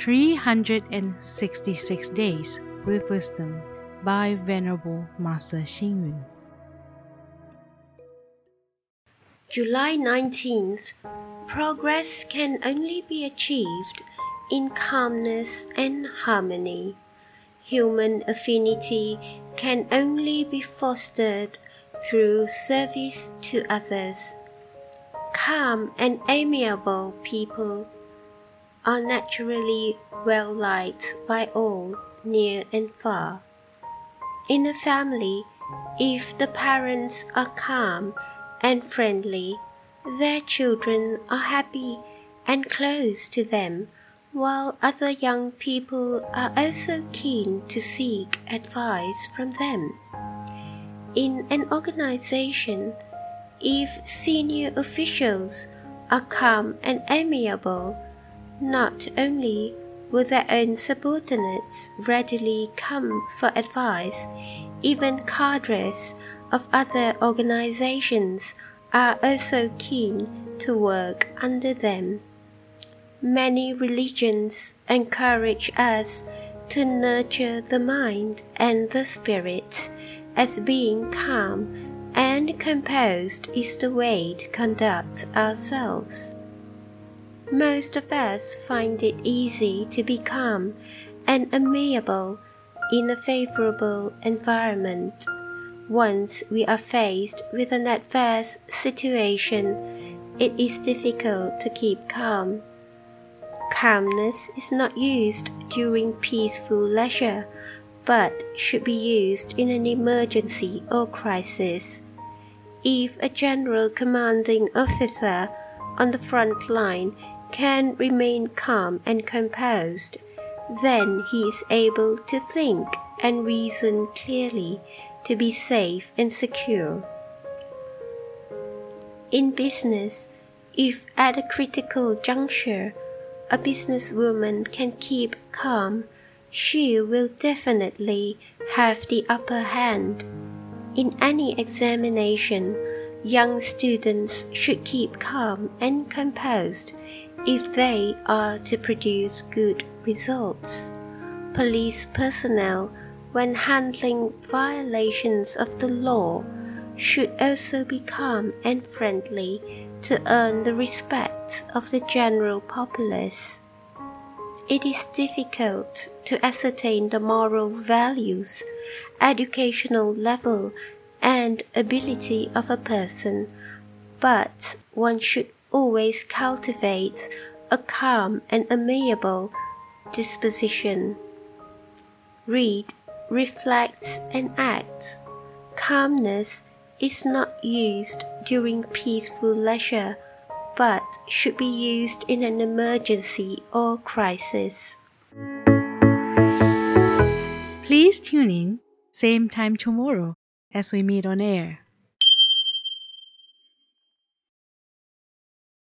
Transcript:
366 Days with Wisdom by Venerable Master Hsing Yun. July 19th. Progress can only be achieved in calmness and harmony. Human affinity can only be fostered through service to others. Calm and amiable people are naturally well liked by all, near and far. In a family, if the parents are calm and friendly, their children are happy and close to them, while other young people are also keen to seek advice from them. In an organization, if senior officials are calm and amiable, not only will their own subordinates readily come for advice, even cadres of other organizations are also keen to work under them. Many religions encourage us to nurture the mind and the spirit as being calm and composed is the way to conduct ourselves. Most of us find it easy to become calm and amiable in a favorable environment. Once we are faced with an adverse situation, it is difficult to keep calm. Calmness is not used during peaceful leisure, but should be used in an emergency or crisis. If a general commanding officer on the front line can remain calm and composed, then he is able to think and reason clearly to be safe and secure. In business, if at a critical juncture a businesswoman can keep calm, she will definitely have the upper hand. In any examination, young students should keep calm and composed if they are to produce good results. Police personnel, when handling violations of the law, should also be calm and friendly to earn the respect of the general populace. It is difficult to ascertain the moral values, educational level, and ability of a person, but one should always cultivate a calm and amiable disposition. Read, reflect, and act. Calmness is not used during peaceful leisure, but should be used in an emergency or crisis. Please tune in, same time tomorrow as we meet on air.